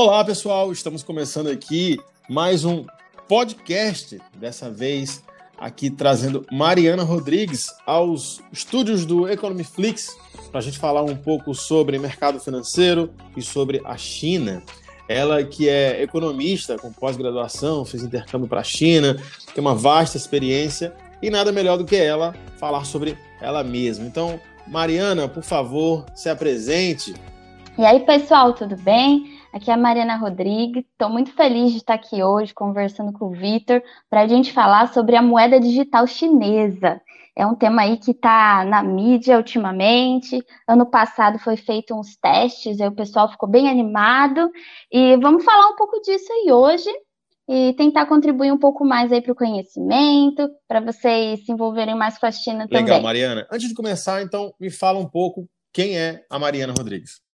Olá, pessoal, estamos começando aqui mais um podcast, dessa vez aqui trazendo Mariana Rodrigues aos estúdios do Economy Flix para a gente falar um pouco sobre mercado financeiro e sobre a China. Ela que é economista com pós-graduação, fez intercâmbio para a China, tem uma vasta experiência e nada melhor do que ela falar sobre ela mesma. Então, Mariana, por favor, se apresente. E aí, pessoal, tudo bem? Aqui é a Mariana Rodrigues. Estou muito feliz de estar aqui hoje conversando com o Vitor para a gente falar sobre a moeda digital chinesa. É um tema aí que está na mídia ultimamente. Ano passado foi feito uns testes, aí o pessoal ficou bem animado. E vamos falar um pouco disso aí hoje e tentar contribuir um pouco mais aí para o conhecimento, para vocês se envolverem mais com a China Legal, também. Legal, Mariana. Antes de começar, então, me fala um pouco quem é a Mariana Rodrigues.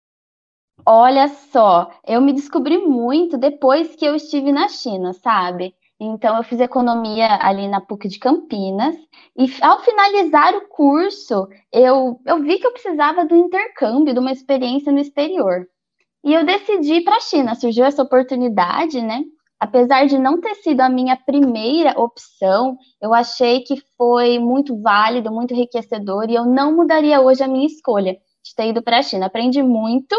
Olha só, eu me descobri muito depois que eu estive na China, sabe? Então, eu fiz economia ali na PUC de Campinas, e ao finalizar o curso, eu, eu vi que eu precisava do intercâmbio, de uma experiência no exterior. E eu decidi ir para a China, surgiu essa oportunidade, né? Apesar de não ter sido a minha primeira opção, eu achei que foi muito válido, muito enriquecedor, e eu não mudaria hoje a minha escolha de ter ido para a China. Aprendi muito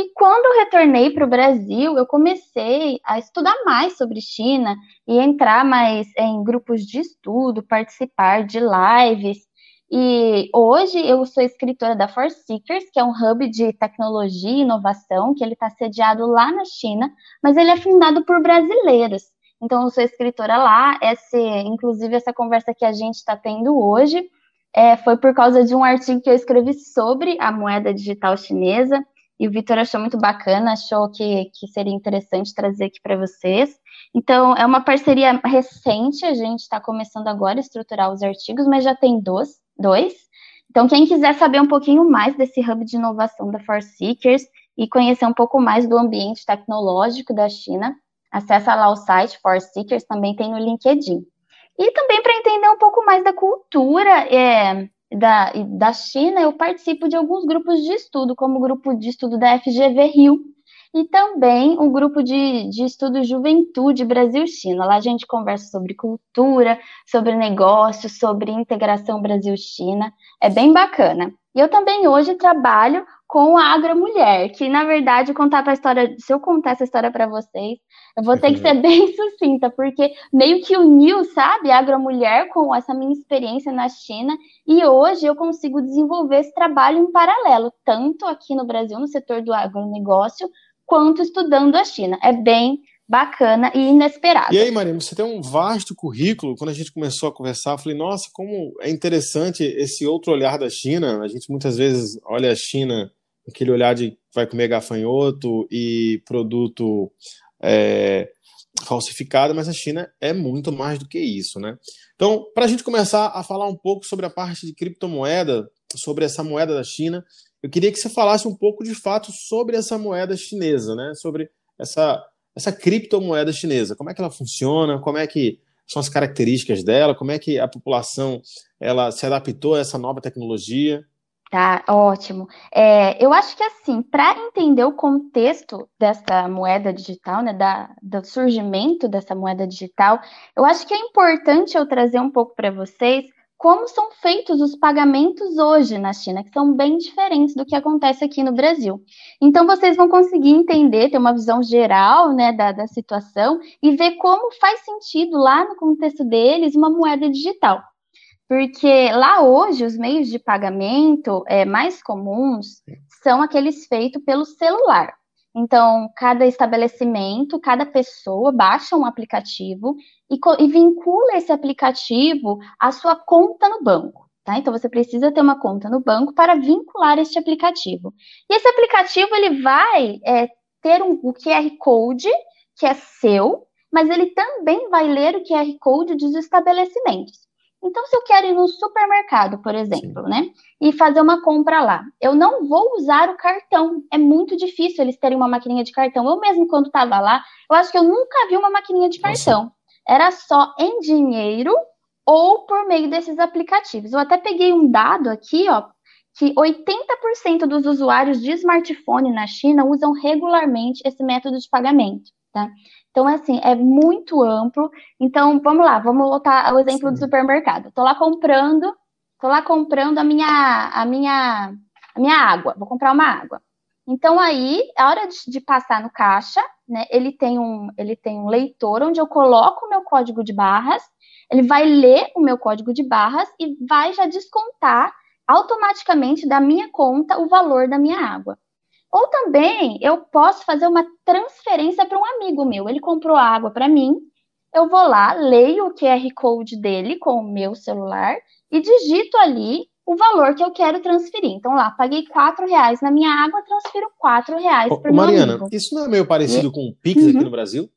e quando eu retornei para o Brasil, eu comecei a estudar mais sobre China e entrar mais em grupos de estudo, participar de lives. E hoje eu sou escritora da For Seekers, que é um hub de tecnologia e inovação, que ele está sediado lá na China, mas ele é fundado por brasileiros. Então eu sou escritora lá. Esse, inclusive essa conversa que a gente está tendo hoje é, foi por causa de um artigo que eu escrevi sobre a moeda digital chinesa e o Vitor achou muito bacana, achou que, que seria interessante trazer aqui para vocês. Então, é uma parceria recente, a gente está começando agora a estruturar os artigos, mas já tem dois, dois. Então, quem quiser saber um pouquinho mais desse hub de inovação da For Seekers e conhecer um pouco mais do ambiente tecnológico da China, acessa lá o site For Seekers, também tem no LinkedIn. E também para entender um pouco mais da cultura é, da, da China, eu participo de alguns grupos de estudo, como o grupo de estudo da FGV Rio e também o grupo de, de estudo Juventude Brasil-China. Lá a gente conversa sobre cultura, sobre negócios, sobre integração Brasil-China. É bem bacana. E eu também hoje trabalho com a Agromulher, que na verdade contar a história, se eu contar essa história para vocês, eu vou ter que ser bem sucinta, porque meio que uniu, sabe, a Agromulher com essa minha experiência na China, e hoje eu consigo desenvolver esse trabalho em paralelo, tanto aqui no Brasil, no setor do agronegócio, quanto estudando a China. É bem bacana e inesperado. E aí, Marina, você tem um vasto currículo. Quando a gente começou a conversar, eu falei, nossa, como é interessante esse outro olhar da China. A gente muitas vezes olha a China aquele olhar de vai comer gafanhoto e produto é, falsificado, mas a China é muito mais do que isso, né? Então, para a gente começar a falar um pouco sobre a parte de criptomoeda, sobre essa moeda da China, eu queria que você falasse um pouco de fato sobre essa moeda chinesa, né? Sobre essa essa criptomoeda chinesa, como é que ela funciona, como é que são as características dela, como é que a população ela se adaptou a essa nova tecnologia. Tá, ótimo. É, eu acho que assim, para entender o contexto dessa moeda digital, né, da, do surgimento dessa moeda digital, eu acho que é importante eu trazer um pouco para vocês como são feitos os pagamentos hoje na China, que são bem diferentes do que acontece aqui no Brasil. Então, vocês vão conseguir entender, ter uma visão geral né, da, da situação e ver como faz sentido lá no contexto deles uma moeda digital. Porque lá hoje os meios de pagamento é, mais comuns são aqueles feitos pelo celular. Então, cada estabelecimento, cada pessoa baixa um aplicativo e, e, vincula esse aplicativo à sua conta no banco. Tá? Então, você precisa ter uma conta no banco para vincular este aplicativo. E esse aplicativo ele vai é, ter um, o QR Code, que é seu, mas ele também vai ler o QR Code dos estabelecimentos. Então, se eu quero ir no supermercado, por exemplo, né, e fazer uma compra lá, eu não vou usar o cartão. É muito difícil eles terem uma maquininha de cartão. Eu mesmo, quando estava lá, eu acho que eu nunca vi uma maquininha de cartão. Nossa. Era só em dinheiro ou por meio desses aplicativos. Eu até peguei um dado aqui, ó, que 80% dos usuários de smartphone na China usam regularmente esse método de pagamento, tá? Então, assim, é muito amplo. Então, vamos lá, vamos voltar ao exemplo Sim. do supermercado. Estou lá comprando, estou lá comprando a minha, a minha, a minha água. Vou comprar uma água. Então, aí, a hora de, de, passar no caixa, né, ele tem, um, ele tem um leitor onde eu coloco o meu código de barras, ele vai ler o meu código de barras e vai já descontar automaticamente da minha conta o valor da minha água. Ou também eu posso fazer uma transferência para um amigo meu. Ele comprou água para mim, eu vou lá, leio o QR Code dele com o meu celular e digito ali o valor que eu quero transferir. Então lá, paguei quatro reais na minha água, transfiro quatro reais para o Mariana, amigo. isso não é meio parecido e... com o Pix uhum. aqui no Brasil?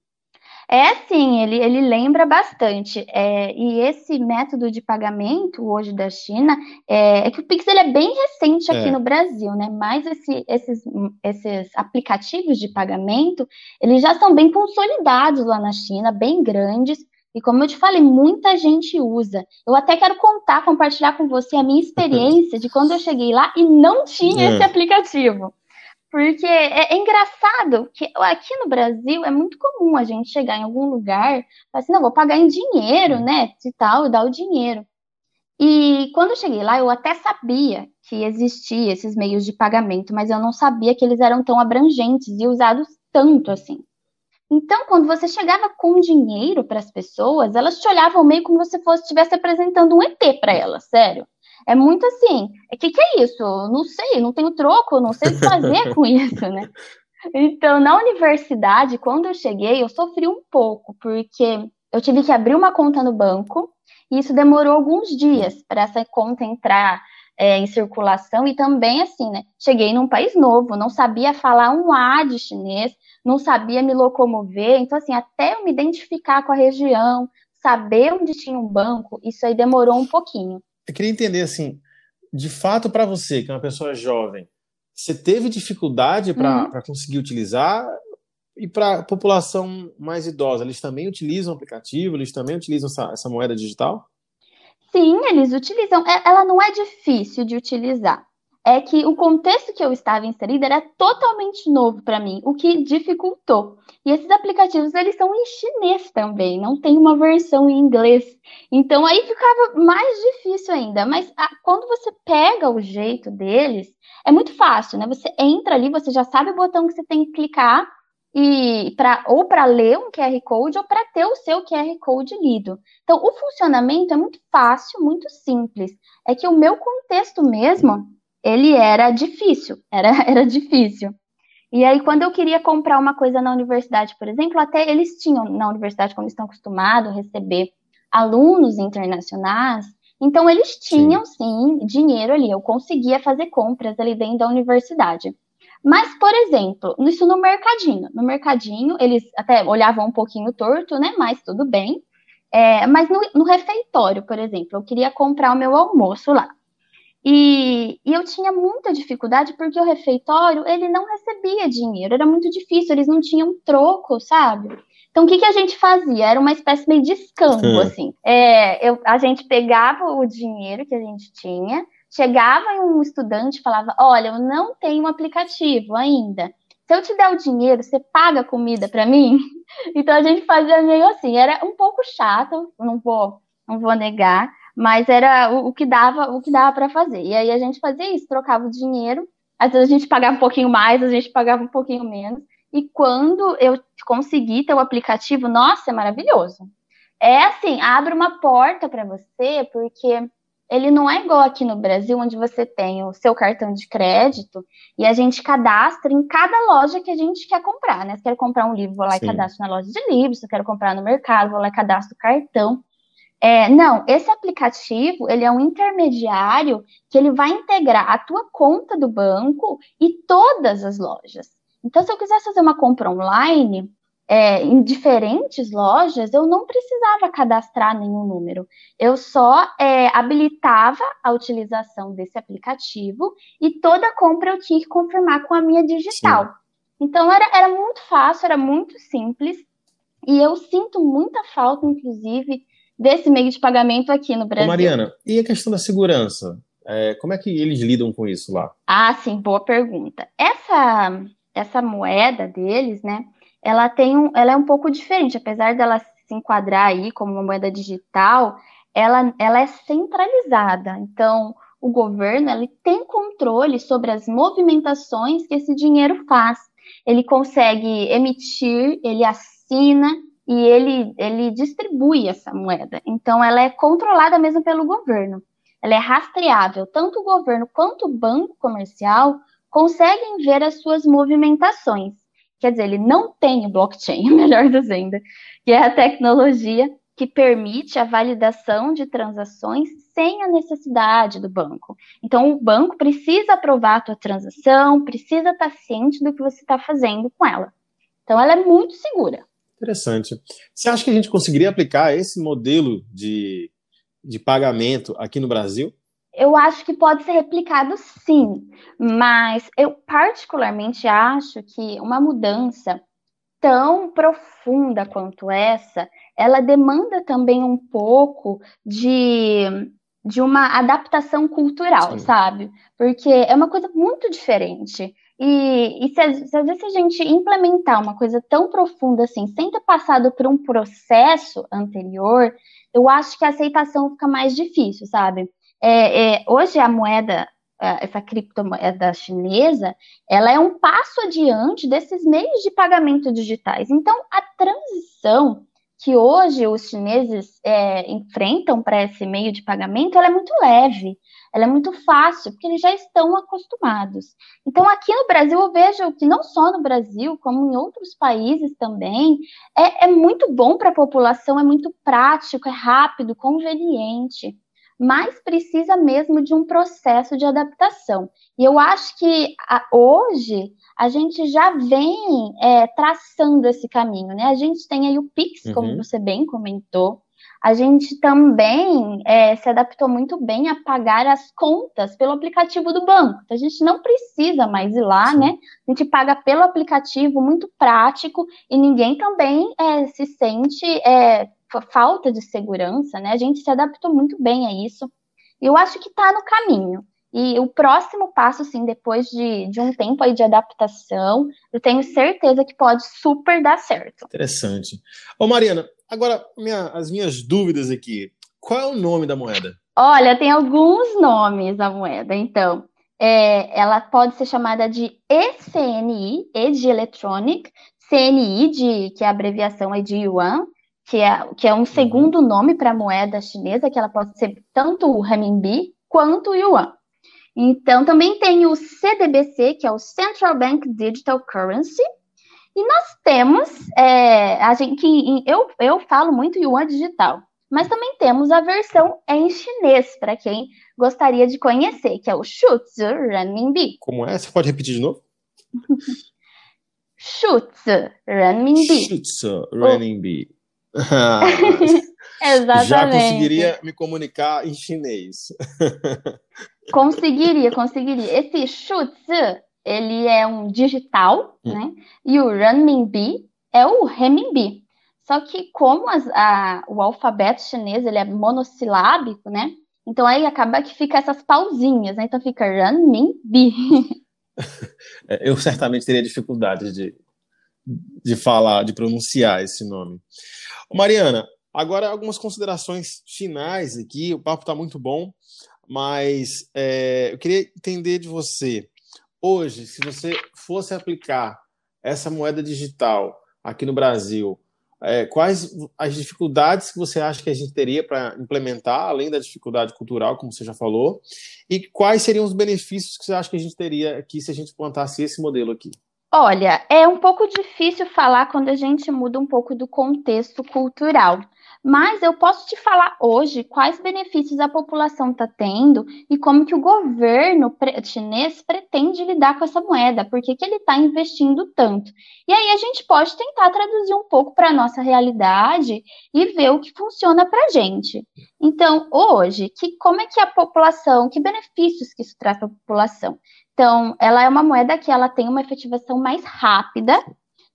É sim, ele, ele lembra bastante. É, e esse método de pagamento hoje da China é, é que o Pix ele é bem recente aqui é. no Brasil, né? Mas esse, esses, esses aplicativos de pagamento eles já são bem consolidados lá na China, bem grandes. E como eu te falei, muita gente usa. Eu até quero contar, compartilhar com você a minha experiência de quando eu cheguei lá e não tinha é. esse aplicativo. Porque é, é, engraçado que aqui no Brasil é muito comum a gente chegar em algum lugar e falar assim, não, vou pagar em dinheiro, né? E tal, e dar o dinheiro. E quando eu cheguei lá, eu até sabia que existia esses meios de pagamento, mas eu não sabia que eles eram tão abrangentes e usados tanto assim. Então, quando você chegava com dinheiro para as pessoas, elas te olhavam meio como se você estivesse apresentando um ET para elas, sério. É muito assim, o é, que, que é isso? Não sei, não tenho troco, não sei o que fazer com isso, né? Então, na universidade, quando eu cheguei, eu sofri um pouco, porque eu tive que abrir uma conta no banco, e isso demorou alguns dias para essa conta entrar é, em circulação, e também assim, né? Cheguei num país novo, não sabia falar um A de chinês, não sabia me locomover, então assim, até eu me identificar com a região, saber onde tinha um banco, isso aí demorou um pouquinho eu queria entender assim, de fato para você, que é uma pessoa jovem, você teve dificuldade para uhum. conseguir utilizar e para a população mais idosa, eles também utilizam o aplicativo, eles também utilizam essa, essa moeda digital? Sim, eles utilizam. É, ela não é difícil de utilizar é que o contexto que eu estava inserida era totalmente novo para mim, o que dificultou. E esses aplicativos, eles são em chinês também, não tem uma versão em inglês. Então aí ficava mais difícil ainda. Mas a, quando você pega o jeito deles, é muito fácil, né? Você entra ali, você já sabe o botão que você tem que clicar e para ou para ler um QR Code ou para ter o seu QR Code lido. Então, o funcionamento é muito fácil, muito simples. É que o meu contexto mesmo ele era difícil, era, era difícil. E aí, quando eu queria comprar uma coisa na universidade, por exemplo, até eles tinham, na universidade, como estão acostumados a receber alunos internacionais, então eles tinham, sim. sim, dinheiro ali, eu conseguia fazer compras ali dentro da universidade. Mas, por exemplo, isso no mercadinho. No mercadinho, eles até olhavam um pouquinho torto, né? Mas tudo bem. É, mas no, no refeitório, por exemplo, eu queria comprar o meu almoço lá. E, e, eu tinha muita dificuldade porque o refeitório ele não recebia dinheiro, era muito difícil, eles não tinham troco, sabe? Então o que, que a gente fazia? Era uma espécie meio de escambo, assim. É, eu, a gente pegava o dinheiro que a gente tinha, chegava em um estudante e falava: Olha, eu não tenho um aplicativo ainda. Se eu te der o dinheiro, você paga comida para mim? Então a gente fazia meio assim, era um pouco chato, não vou, não vou negar mas era o, o que dava, o que dava para fazer. E aí a gente fazia isso, trocava o dinheiro, às vezes a gente pagava um pouquinho mais, a gente pagava um pouquinho menos. E quando eu consegui ter o aplicativo, nossa, é maravilhoso. É assim, abre uma porta para você, porque ele não é igual aqui no Brasil, onde você tem o seu cartão de crédito e a gente cadastra em cada loja que a gente quer comprar, né? Se quer comprar um livro, vou lá Sim. e cadastro na loja de livros, se eu quero comprar no mercado, vou lá e cadastro o cartão. É, não, esse aplicativo ele é um intermediário que ele vai integrar a tua conta do banco e todas as lojas. Então, se eu quisesse fazer uma compra online é, em diferentes lojas, eu não precisava cadastrar nenhum número. Eu só é, habilitava a utilização desse aplicativo e toda compra eu tinha que confirmar com a minha digital. Sim. Então, era, era muito fácil, era muito simples. E eu sinto muita falta, inclusive, desse meio de pagamento aqui no Brasil. Ô Mariana, e a questão da segurança? É, como é que eles lidam com isso lá? Ah, sim, boa pergunta. Essa, essa moeda deles, né? Ela tem um, ela é um pouco diferente, apesar dela se enquadrar aí como uma moeda digital, ela, ela é centralizada. Então, o governo ele tem controle sobre as movimentações que esse dinheiro faz. Ele consegue emitir, ele assina e ele, ele distribui essa moeda. Então, ela é controlada mesmo pelo governo. Ela é rastreável. Tanto o governo quanto o banco comercial conseguem ver as suas movimentações. Quer dizer, ele não tem o blockchain, melhor dizendo, que é a tecnologia que permite a validação de transações sem a necessidade do banco. Então, o banco precisa aprovar a tua transação, precisa estar ciente do que você está fazendo com ela. Então, ela é muito segura. Interessante. Você acha que a gente conseguiria aplicar esse modelo de, de pagamento aqui no Brasil? Eu acho que pode ser replicado sim, mas eu particularmente acho que uma mudança tão profunda quanto essa, ela demanda também um pouco de, de uma adaptação cultural, Sim. sabe? Porque é uma coisa muito diferente. E, e se, se às vezes a gente implementar uma coisa tão profunda assim, sem ter passado por um processo anterior, eu acho que a aceitação fica mais difícil, sabe? É, é, hoje a moeda essa criptomoeda chinesa, ela é um passo adiante desses meios de pagamento digitais. Então, a transição que hoje os chineses é, enfrentam para esse meio de pagamento, ela é muito leve, ela é muito fácil, porque eles já estão acostumados. Então, aqui no Brasil, eu vejo que não só no Brasil, como em outros países também, é, é muito bom para a população, é muito prático, é rápido, conveniente mas precisa mesmo de um processo de adaptação. E eu acho que a, hoje a gente já vem é, traçando esse caminho, né? A gente tem aí o Pix, uhum. como você bem comentou. A gente também é, se adaptou muito bem a pagar as contas pelo aplicativo do banco. Então, a gente não precisa mais ir lá, Sim. né? A gente paga pelo aplicativo, muito prático, e ninguém também é, se sente é, falta de segurança, né? A gente se adaptou muito bem a isso. Eu acho que está no caminho. E o próximo passo, sim, depois de, de um tempo aí de adaptação, eu tenho certeza que pode super dar certo. Interessante. Ô, Mariana, agora minha, as minhas dúvidas aqui. Qual é o nome da moeda? Olha, tem alguns nomes a moeda. Então, é, ela pode ser chamada de ECNI, E de Electronic, CNI, de, que é a abreviação é de Yuan, que é, que é um uhum. segundo nome para a moeda chinesa, que ela pode ser tanto o renminbi quanto o yuan. Então, também tem o CDBC, que é o Central Bank Digital Currency, e nós temos, é, a gente, que eu, eu falo muito yuan digital, mas também temos a versão em chinês, para quem gostaria de conhecer, que é o Shuzi Renminbi. Como é? Você pode repetir de novo? Shuzi Renminbi. Shuzi Renminbi. Exatamente. Já conseguiria me comunicar em chinês. conseguiria, conseguiria. Esse Shuzi, ele é um digital, hum. né? E o renminbi é o renminbi. Só que como as, a, o alfabeto chinês ele é monossilábico, né? Então aí acaba que fica essas pausinhas, né? Então fica renminbi. É, eu certamente teria dificuldade de, de falar, de pronunciar esse nome. Mariana, agora algumas considerações finais aqui. O papo está muito bom, mas é, eu queria entender de você. Hoje, se você fosse aplicar essa moeda digital aqui no Brasil, é, quais as dificuldades que você acha que a gente teria para implementar, além da dificuldade cultural, como você já falou, e quais seriam os benefícios que você acha que a gente teria aqui se a gente plantasse esse modelo aqui? Olha, é um pouco difícil falar quando a gente muda um pouco do contexto cultural. Mas eu posso te falar hoje quais benefícios a população está tendo e como que o governo chinês pretende lidar com essa moeda, por que ele está investindo tanto. E aí a gente pode tentar traduzir um pouco para a nossa realidade e ver o que funciona para a gente. Então, hoje, que, como é que a população, que benefícios que isso traz para a população? Então, ela é uma moeda que ela tem uma efetivação mais rápida,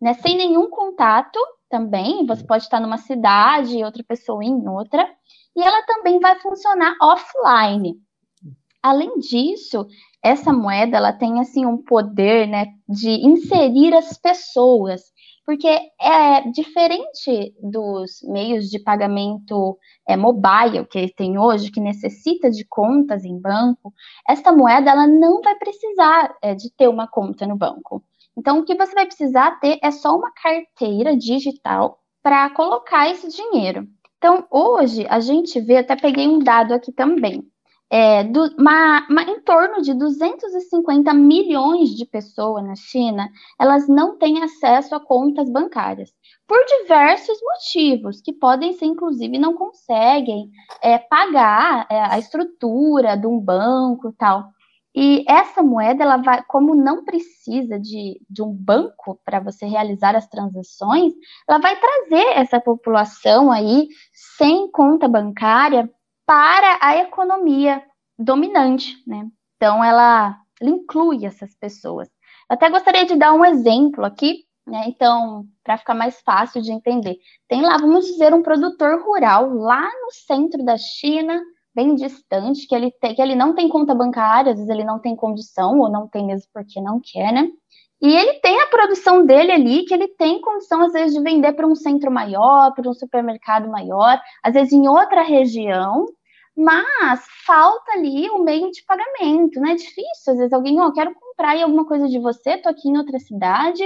né, sem nenhum contato também. Você pode estar numa cidade e outra pessoa em outra. E ela também vai funcionar offline. Além disso, essa moeda ela tem assim um poder, né, de inserir as pessoas, porque é diferente dos meios de pagamento é, mobile que tem hoje, que necessita de contas em banco. Esta moeda ela não vai precisar é, de ter uma conta no banco. Então, o que você vai precisar ter é só uma carteira digital para colocar esse dinheiro. Então, hoje, a gente vê, até peguei um dado aqui também, é, do, uma, uma, em torno de 250 milhões de pessoas na China, elas não têm acesso a contas bancárias, por diversos motivos, que podem ser, inclusive, não conseguem é, pagar é, a estrutura de um banco tal. E essa moeda, ela vai, como não precisa de, de um banco para você realizar as transações, ela vai trazer essa população aí sem conta bancária para a economia dominante, né? Então ela, ela inclui essas pessoas. Eu até gostaria de dar um exemplo aqui, né? Então, para ficar mais fácil de entender. Tem lá, vamos dizer, um produtor rural lá no centro da China, bem distante, que ele, tem, que ele não tem conta bancária, às vezes ele não tem condição, ou não tem mesmo porque não quer, né? E ele tem a produção dele ali, que ele tem condição, às vezes, de vender para um centro maior, para um supermercado maior, às vezes em outra região, mas falta ali o meio de pagamento, né? É difícil, às vezes alguém, ó, oh, quero comprar aí alguma coisa de você, tô aqui em outra cidade,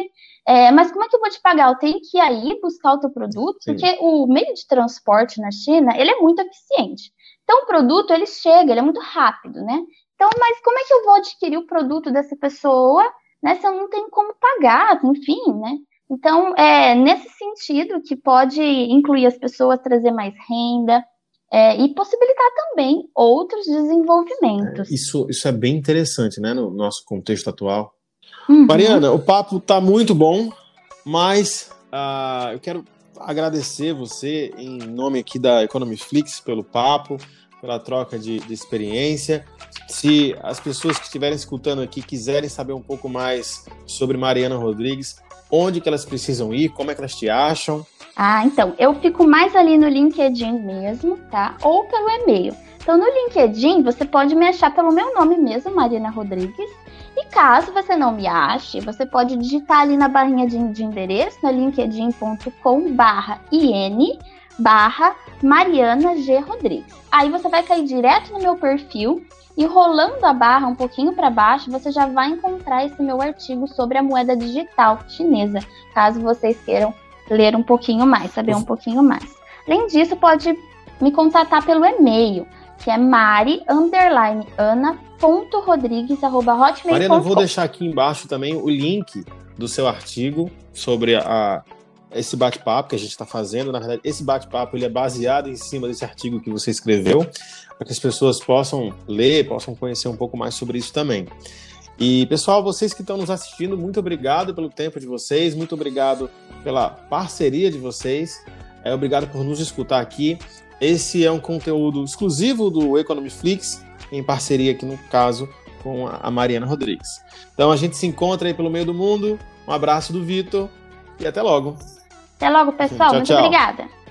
é, mas como é que eu vou te pagar? Eu tenho que ir aí buscar o teu produto, Sim. porque o meio de transporte na China, ele é muito eficiente. Então, o produto, ele chega, ele é muito rápido, né? Então, mas como é que eu vou adquirir o produto dessa pessoa, né, se eu não tenho como pagar, enfim, né? Então, é nesse sentido que pode incluir as pessoas, trazer mais renda, é, e possibilitar também outros desenvolvimentos. É, isso, isso é bem interessante, né, no nosso contexto atual. Uhum. Mariana, o papo está muito bom, mas uh, eu quero agradecer você em nome aqui da Economiflix pelo papo, pela troca de, de, experiência. Se as pessoas que estiverem escutando aqui quiserem saber um pouco mais sobre Mariana Rodrigues, onde que elas precisam ir, como é que elas te acham? Ah, então, eu fico mais ali no LinkedIn mesmo, tá? Ou pelo e-mail. Então, no LinkedIn, você pode me achar pelo meu nome mesmo, Marina Rodrigues. E caso você não me ache, você pode digitar ali na barrinha de, de endereço, no linkedin.com barra IN barra Mariana G. Rodrigues. Aí você vai cair direto no meu perfil e rolando a barra um pouquinho para baixo, você já vai encontrar esse meu artigo sobre a moeda digital chinesa, caso vocês queiram ler um pouquinho mais, saber um pouquinho mais. Além disso, pode me contatar pelo e-mail, que é mari underline. Mariana, eu vou deixar aqui embaixo também o link do seu artigo sobre a, esse bate-papo que a gente está fazendo. Na verdade, esse bate-papo ele é baseado em cima desse artigo que você escreveu, para que as pessoas possam ler, possam conhecer um pouco mais sobre isso também. E, pessoal, vocês que estão nos assistindo, muito obrigado pelo tempo de vocês, muito obrigado pela parceria de vocês, é, obrigado por nos escutar aqui. Esse é um conteúdo exclusivo do Economiflix, em parceria aqui, no caso, com a Mariana Rodrigues. Então, a gente se encontra aí pelo meio do mundo. Um abraço do Vitor e até logo. Até logo, pessoal. Tchau, muito tchau. obrigada.